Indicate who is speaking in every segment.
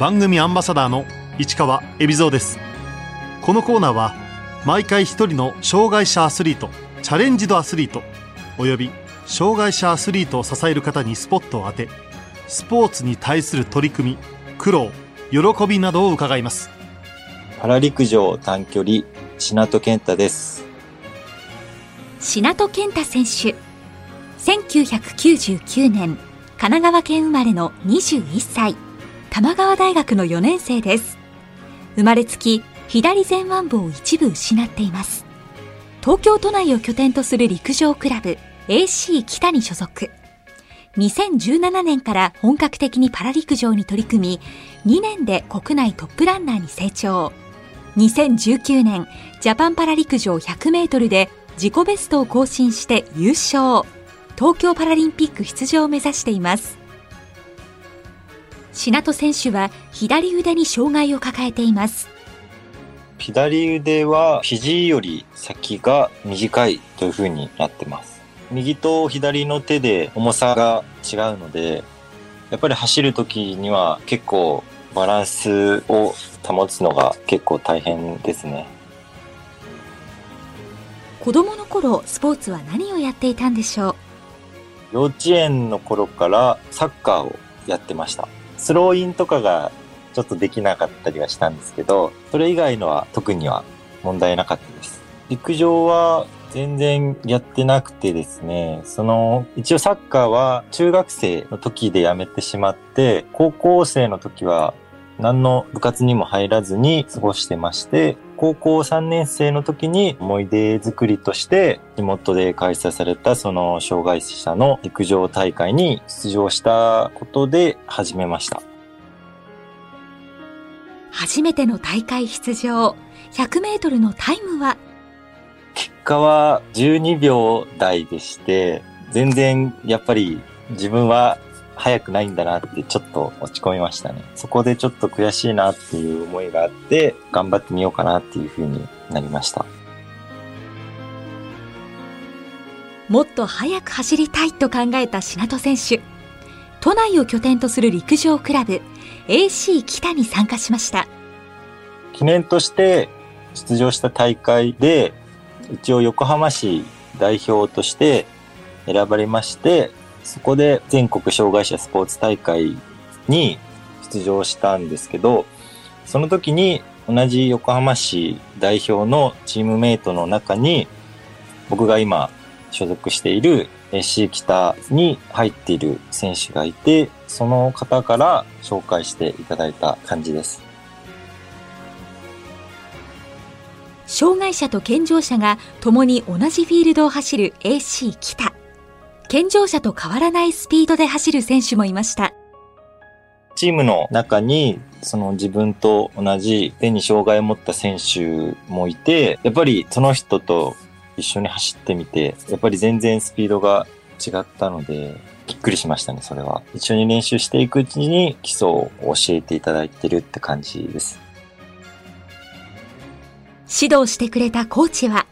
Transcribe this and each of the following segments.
Speaker 1: 番組アンバサダーの市川恵比蔵です。このコーナーは毎回一人の障害者アスリートチャレンジドアスリートおよび障害者アスリートを支える方にスポットを当てスポーツに対する取り組み苦労喜びなどを伺います。
Speaker 2: パラ陸上短距離品戸健太です。
Speaker 3: 品戸健太選手。1999年神奈川県生まれの21歳玉川大学の4年生です。生まれつき左前腕部を一部失っています。東京都内を拠点とする陸上クラブ AC 北に所属。2017年から本格的にパラ陸上に取り組み2年で国内トップランナーに成長。2019年ジャパンパラ陸上100メートルで自己ベストを更新して優勝。東京パラリンピック出場を目指しています。品戸選手は左腕に障害を抱えています。
Speaker 2: 左腕は肘より先が短いという風になってます。右と左の手で重さが違うのでやっぱり走る時には結構バランスを保つのが結構大変ですね。
Speaker 3: 子供の頃スポーツは何をやっていたんでしょ
Speaker 2: う？幼稚園の頃からサッカーをやってましたスローインとかがちょっとできなかったりはしたんですけど、それ以外のは特には問題なかったです。陸上は全然やってなくてですね、その、一応サッカーは中学生の時でやめてしまって、高校生の時は何の部活にも入らずに過ごしてまして、高校3年生の時に思い出作りとして地元で開催されたその障害者の陸上大会に出場したことで始めました。
Speaker 3: 初めての大会出場、100メートルのタイムは？
Speaker 2: 結果は12秒台でして、全然やっぱり自分は早くないんだなってちょっと落ち込みましたね。そこでちょっと悔しいなっていう思いがあって、頑張ってみようかなっていうふうになりました。
Speaker 3: もっと速く走りたいと考えた品戸選手。都内を拠点とする陸上クラブ AC 北に参加しました。
Speaker 2: 記念として出場した大会で、一応横浜市代表として選ばれまして、そこで全国障害者スポーツ大会に出場したんですけど、その時に同じ横浜市代表のチームメイトの中に、僕が今所属している AC 北に入っている選手がいて、その方から紹介していただいた感じです。
Speaker 3: 障害者と健常者が共に同じフィールドを走る AC 北。健常者と変わらないスピードで走る選手もいました。
Speaker 2: チームの中に、その自分と同じ手に障害を持った選手もいて、やっぱりその人と一緒に走ってみて、やっぱり全然スピードが違ったので、びっくりしましたね、それは。一緒に練習していくうちに基礎を教えていただいてるって感じです。
Speaker 3: 指導してくれたコーチは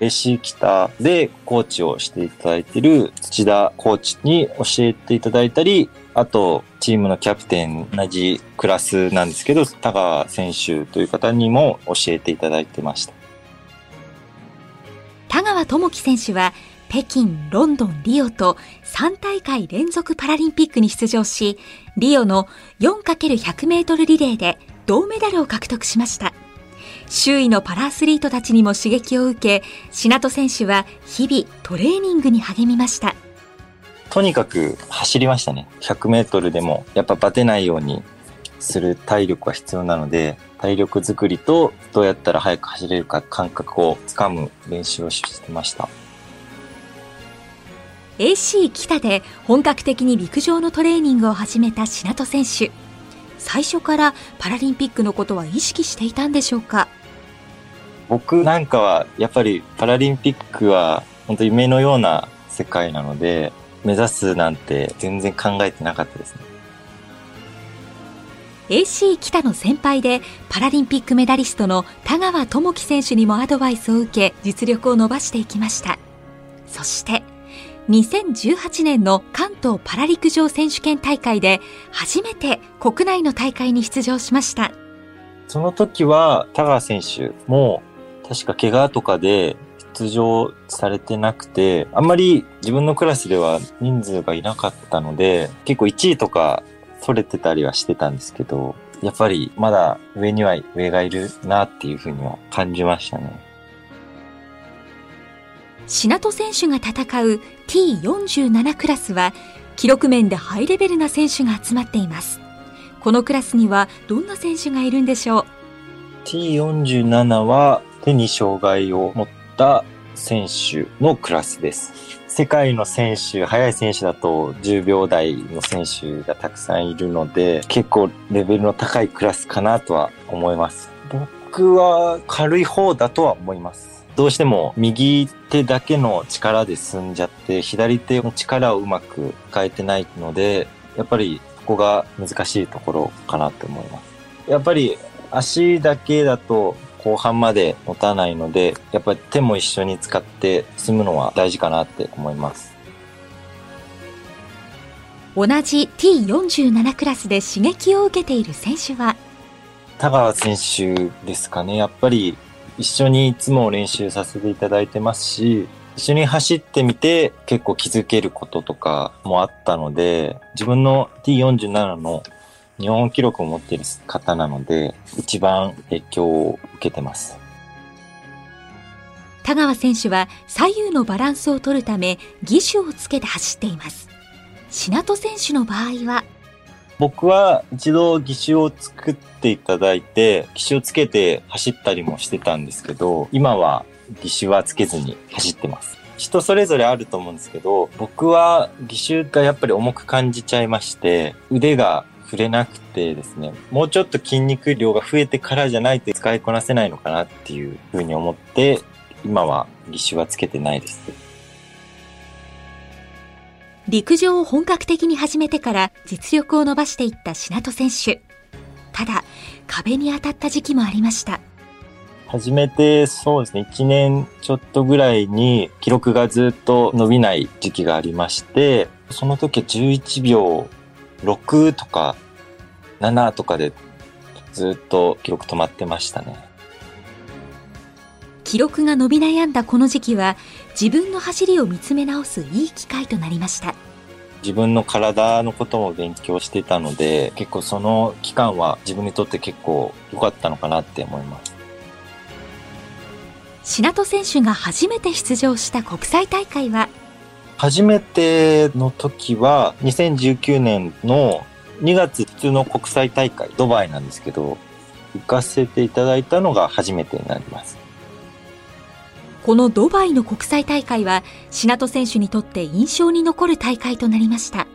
Speaker 2: AC 北でコーチをしていただいている土田コーチに教えていただいたり、あと、チームのキャプテン、同じクラスなんですけど、田川選手という方にも教えていただいてました。
Speaker 3: 田川智樹選手は、北京、ロンドン、リオと3大会連続パラリンピックに出場し、リオの 4×100 メートルリレーで銅メダルを獲得しました。周囲のパラアスリートたちにも刺激を受け、品戸選手は日々トレーニングに励みました。
Speaker 2: とにかく走りましたね。100メートルでもやっぱバテないようにする体力は必要なので、体力づくりとどうやったら速く走れるか感覚をつかむ練習をしてました。
Speaker 3: AC 北で本格的に陸上のトレーニングを始めた品戸選手。最初からパラリンピックのことは意識していたんでしょうか？
Speaker 2: 僕なんかはやっぱりパラリンピックは本当夢のような世界なので目指すなんて全然考えてなかったですね。
Speaker 3: AC 北の先輩でパラリンピックメダリストの田川智樹選手にもアドバイスを受け実力を伸ばしていきましたそして2018年の関東パラ陸上選手権大会で初めて国内の大会に出場しました。
Speaker 2: その時は田川選手も確か怪我とかで出場されてなくて、あんまり自分のクラスでは人数がいなかったので、結構1位とか取れてたりはしてたんですけど、やっぱりまだ上には上がいるなっていうふうには感じましたね。
Speaker 3: 品戸選手が戦う T47 クラスは記録面でハイレベルな選手が集まっています。このクラスにはどんな選手がいるんでしょう
Speaker 2: ？T47 は手に障害を持った選手のクラスです。世界の選手、速い選手だと10秒台の選手がたくさんいるので、結構レベルの高いクラスかなとは思います。僕は軽い方だとは思います。どうしても右手だけの力で進んじゃって、左手の力をうまく変えてないので、やっぱりそこが難しいところかなと思います。やっぱり足だけだと後半まで持たないので、やっぱり手も一緒に使って進むのは大事かなって思います。
Speaker 3: 同じ T47 クラスで刺激を受けている選手は？
Speaker 2: 田川選手ですかね。やっぱり一緒にいつも練習させていただいてますし、一緒に走ってみて結構気づけることとかもあったので、自分の T47 の日本記録を持っている方なので、一番影響を受けてます。
Speaker 3: 田川選手は左右のバランスを取るため義手をつけて走っています品戸選手の場合は
Speaker 2: 僕は一度義手を作っていただいて、義手をつけて走ったりもしてたんですけど、今は義手はつけずに走ってます。人それぞれあると思うんですけど、僕は義手がやっぱり重く感じちゃいまして、腕が触れなくてですね、もうちょっと筋肉量が増えてからじゃないと使いこなせないのかなっていうふうに思って、今は義手はつけてないです。
Speaker 3: 陸上を本格的に始めてから実力を伸ばしていった品戸選手。ただ壁に当たった時期もありました。
Speaker 2: 始めてそうですね、1年ちょっとぐらいに記録がずっと伸びない時期がありまして、その時は11秒6とか7とかでずっと記録止まってましたね。
Speaker 3: 記録が伸び悩んだこの時期は自分の走りを見つめ直すいい機会となりました。
Speaker 2: 自分の体のことも勉強してたので、結構その期間は自分にとって結構良かったのかなって思います。
Speaker 3: 品戸選手が初めて出場した国際大会は？
Speaker 2: 初めての時は2019年の2月普通の国際大会ドバイなんですけど行かせていただいたのが初めてになります
Speaker 3: このドバイの国際大会は品戸選手にとって印象に残る大会となりました。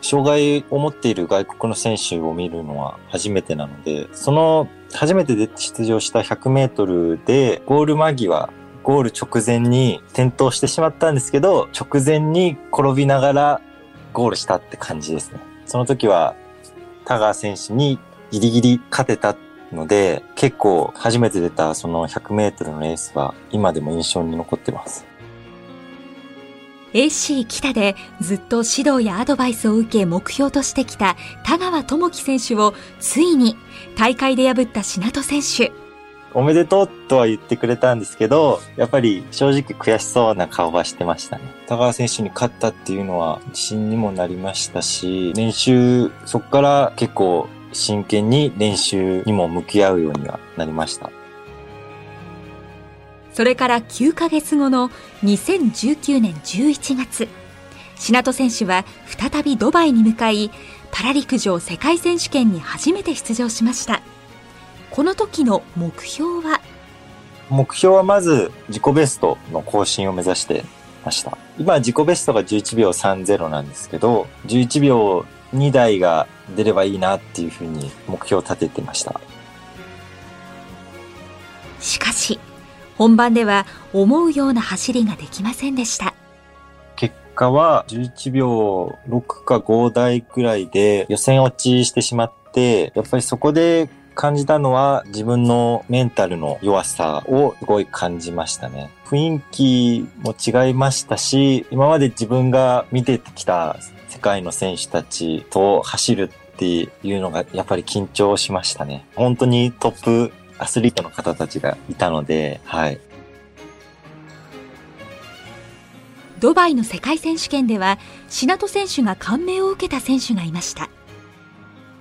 Speaker 2: 障害を持っている外国の選手を見るのは初めてなのでその初めてで出場した100メートルでゴール間際ゴール直前に転倒してしまったんですけど直前に転びながらゴールしたって感じですね。その時は田川選手にギリギリ勝てたので結構初めて出たその100メートルのレースは今でも印象に残ってます。
Speaker 3: AC 北でずっと指導やアドバイスを受け目標としてきた田川智樹選手をついに大会で破った品戸選手
Speaker 2: おめでとうとは言ってくれたんですけど、やっぱり正直悔しそうな顔はしてましたね。田川選手に勝ったっていうのは自信にもなりましたし、練習、そこから結構真剣に練習にも向き合うようにはなりました。
Speaker 3: それから9ヶ月後の2019年11月品戸選手は再びドバイに向かいパラ陸上世界選手権に初めて出場しましたこの時の目標は？
Speaker 2: 目標はまず自己ベストの更新を目指してました。今自己ベストが11秒30なんですけど、11秒2台が出ればいいなっていうふうに目標を立ててました。
Speaker 3: しかし本番では思うような走りができませんでした
Speaker 2: 結果は11秒6か5台くらいで予選落ちしてしまって、やっぱりそこで感じたのは自分のメンタルの弱さをすごい感じましたね。雰囲気も違いましたし、今まで自分が見てきた世界の選手たちと走るっていうのがやっぱり緊張しましたね。本当にトップアスリートの方たちがいたので、はい。
Speaker 3: ドバイの世界選手権では、シト選手が感銘を受けた選手がいました。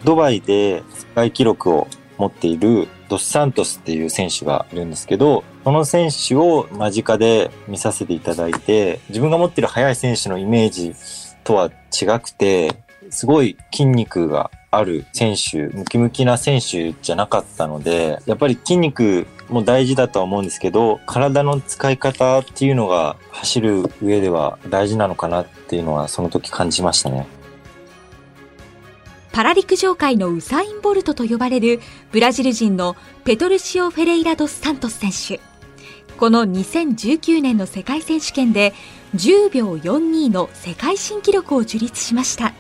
Speaker 2: ドバイで世界記録を持っているドスサントスっていう選手がいるんですけど、その選手を間近で見させていただいて、自分が持っている速い選手のイメージとは違くて、すごい筋肉がある選手、ムキムキな選手じゃなかったので、やっぱり筋肉も大事だとは思うんですけど、体の使い方っていうのが走る上では大事なのかなっていうのはその時感じましたね。
Speaker 3: パラ陸上界のウサイン・ボルトと呼ばれるブラジル人のペトルシオ・フェレイラ・ドス・サントス選手。この2019年の世界選手権で10秒42の世界新記録を樹立しました。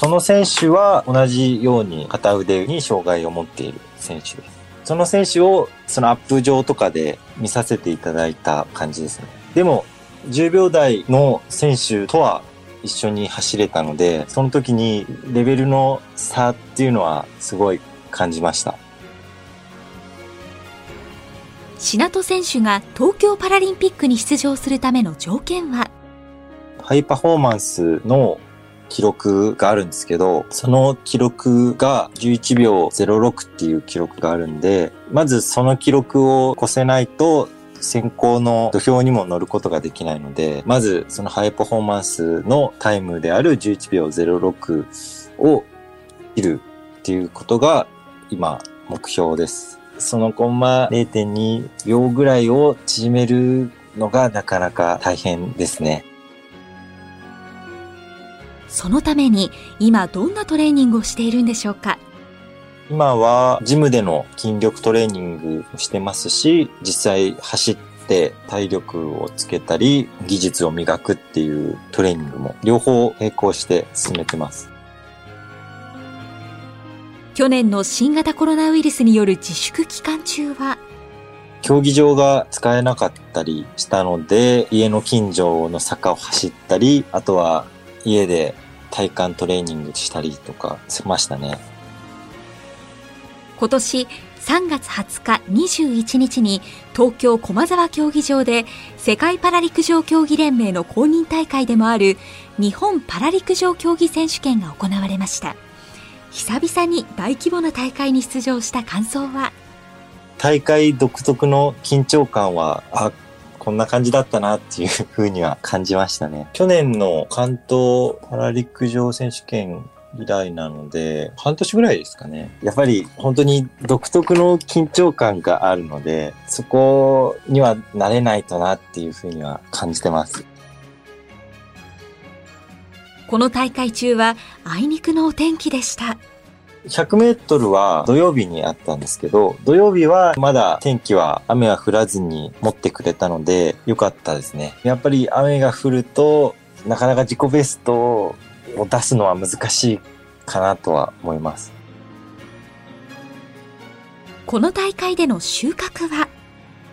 Speaker 2: その選手は同じように片腕に障害を持っている選手です。その選手をそのアップ上とかで見させていただいた感じですね。でも、10秒台の選手とは一緒に走れたので、その時にレベルの差っていうのはすごい感じました。
Speaker 3: シト選手が東京パラリンピックに出場するための条件は？
Speaker 2: ハイパフォーマンスの記録があるんですけど、その記録が11秒06っていう記録があるんで、まずその記録を越せないと先行の土俵にも乗ることができないので、まずそのハイパフォーマンスのタイムである11秒06を切るっていうことが今目標です。そのコンマ0.2秒ぐらいを縮めるのがなかなか大変ですね。
Speaker 3: そのために今どんなトレーニングをしているんでしょうか？
Speaker 2: 今はジムでの筋力トレーニングをしてますし、実際走って体力をつけたり、技術を磨くっていうトレーニングも両方並行して進めてます。
Speaker 3: 去年の新型コロナウイルスによる自粛期間中は、
Speaker 2: 競技場が使えなかったりしたので、家の近所の坂を走ったり、あとは家で体幹トレーニングしたりとかしましたね。
Speaker 3: 今年3月20日21日に東京駒沢競技場で世界パラ陸上競技連盟の公認大会でもある日本パラ陸上競技選手権が行われました久々に大規模な大会に出場した感想は？
Speaker 2: 大会独特の緊張感はあこんな感じだったなっていうふうには感じましたね去年の関東パラ陸上選手権以来なので、半年ぐらいですかね。やっぱり本当に独特の緊張感があるので、そこには慣れないとなっていうふうには感じてます。
Speaker 3: この大会中はあいにくのお天気でした。
Speaker 2: 100メートルは土曜日にあったんですけど、土曜日はまだ天気は雨は降らずに持ってくれたので良かったですね。やっぱり雨が降るとなかなか自己ベストを出すのは難しいかなとは思います。
Speaker 3: この大会での収穫は？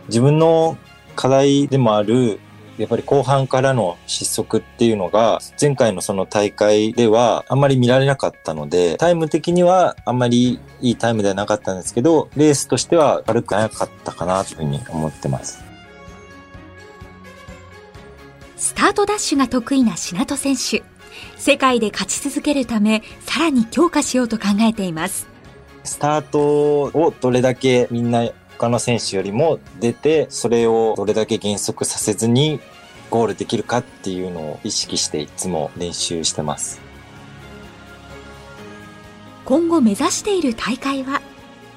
Speaker 2: 自分の課題でもあるやっぱり後半からの失速っていうのが前回のその大会ではあんまり見られなかったのでタイム的にはあんまりいいタイムではなかったんですけどレースとしては悪くなかったかなというふうに思ってます。
Speaker 3: スタートダッシュが得意なシナト選手。世界で勝ち続けるため、さらに強化しようと考えています。
Speaker 2: スタートをどれだけみんな他の選手よりも出て、それをどれだけ減速させずにゴールできるかっていうのを意識していつも練習してます。
Speaker 3: 今後目指している大会は？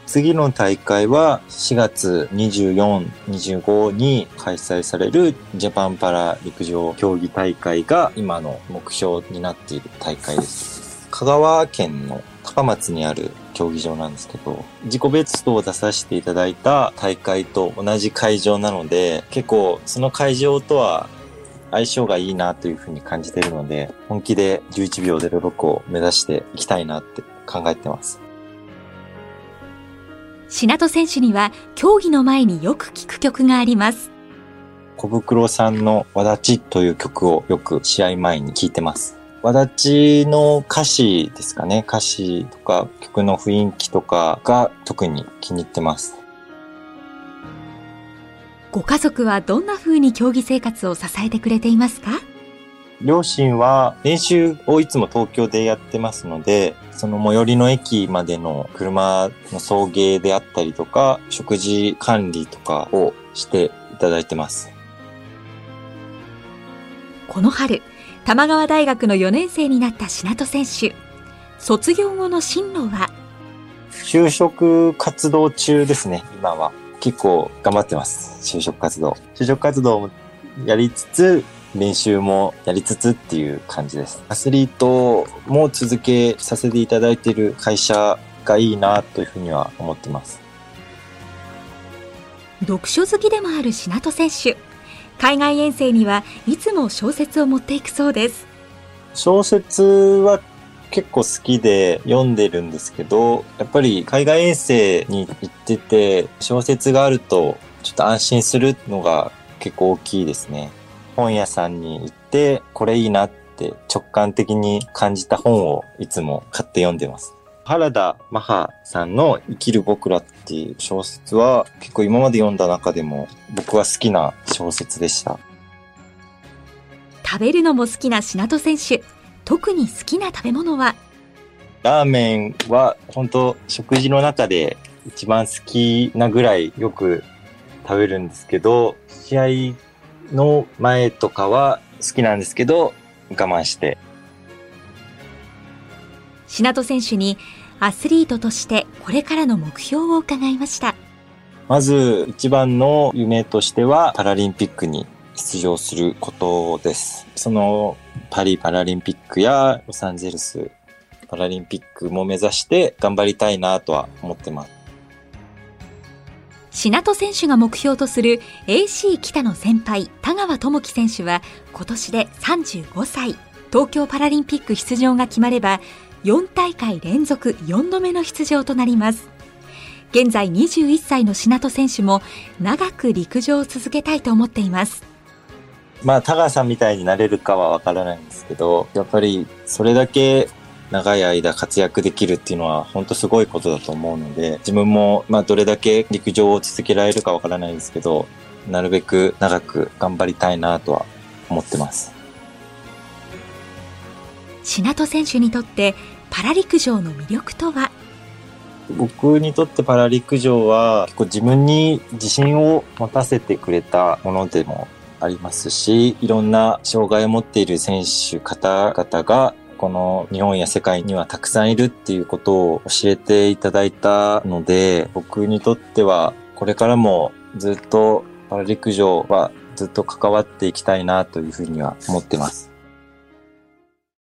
Speaker 2: 次の大会は4月24、25に開催されるジャパンパラ陸上競技大会が今の目標になっている大会です。香川県の高松にある競技場なんですけど、自己ベストを出させていただいた大会と同じ会場なので、結構その会場とは相性がいいなというふうに感じているので、本気で11秒06を目指していきたいなって考えてます。
Speaker 3: 品戸選手には競技の前によく聴く曲があります。
Speaker 2: 小袋さんのわだちという曲をよく試合前に聴いてます。わだちの歌詞ですかね。歌詞とか曲の雰囲気とかが特に気に入ってます。
Speaker 3: ご家族はどんな風に競技生活を支えてくれていますか？
Speaker 2: 両親は練習をいつも東京でやってますので、その最寄りの駅までの車の送迎であったりとか、食事管理とかをしていただいてます。
Speaker 3: この春、玉川大学の4年生になった品戸選手。卒業後の進路は？
Speaker 2: 就職活動中ですね、今は。結構頑張ってます。就職活動。就職活動もやりつつ、練習もやりつつっていう感じです。アスリートも続けさせていただいている会社がいいなというふうには思ってます。
Speaker 3: 読書好きでもある品戸選手。海外遠征にはいつも小説を持っていくそうです。
Speaker 2: 小説は結構好きで読んでるんですけど、やっぱり海外遠征に行ってて、小説があるとちょっと安心するのが結構大きいですね。本屋さんに行って、これいいなって直感的に感じた本をいつも買って読んでます。原田マハさんの生きる僕らっていう小説は結構今まで読んだ中でも僕は好きな小説でした。
Speaker 3: 食べるのも好きな品戸選手。特に好きな食べ物は？
Speaker 2: ラーメンは本当食事の中で一番好きなぐらいよく食べるんですけど、試合の前とかは好きなんですけど、我慢して。
Speaker 3: 品戸選手にアスリートとしてこれからの目標を伺いました。
Speaker 2: まず一番の夢としてはパラリンピックに出場することです。そのパリパラリンピックやロサンゼルスパラリンピックも目指して頑張りたいなとは思ってます。
Speaker 3: 品戸選手が目標とする AC 北の先輩田川智樹選手は今年で35歳東京パラリンピック出場が決まれば4大会連続4度目の出場となります現在21歳の品戸選手も長く陸上を続けたいと思っています
Speaker 2: まあ、田川さんみたいになれるかはわからないんですけど、やっぱりそれだけ長い間活躍できるっていうのは本当すごいことだと思うので、自分もまあどれだけ陸上を続けられるかわからないですけど、なるべく長く頑張りたいなとは思ってます。
Speaker 3: 品戸選手にとってパラ陸上の魅力とは？
Speaker 2: 僕にとってパラ陸上は結構自分に自信を持たせてくれたものでもありますし、いろんな障害を持っている選手方々がこの日本や世界にはたくさんいるっていうことを教えていただいたので、僕にとってはこれからもずっとパラ陸上はずっと関わっていきたいなというふうには思ってます。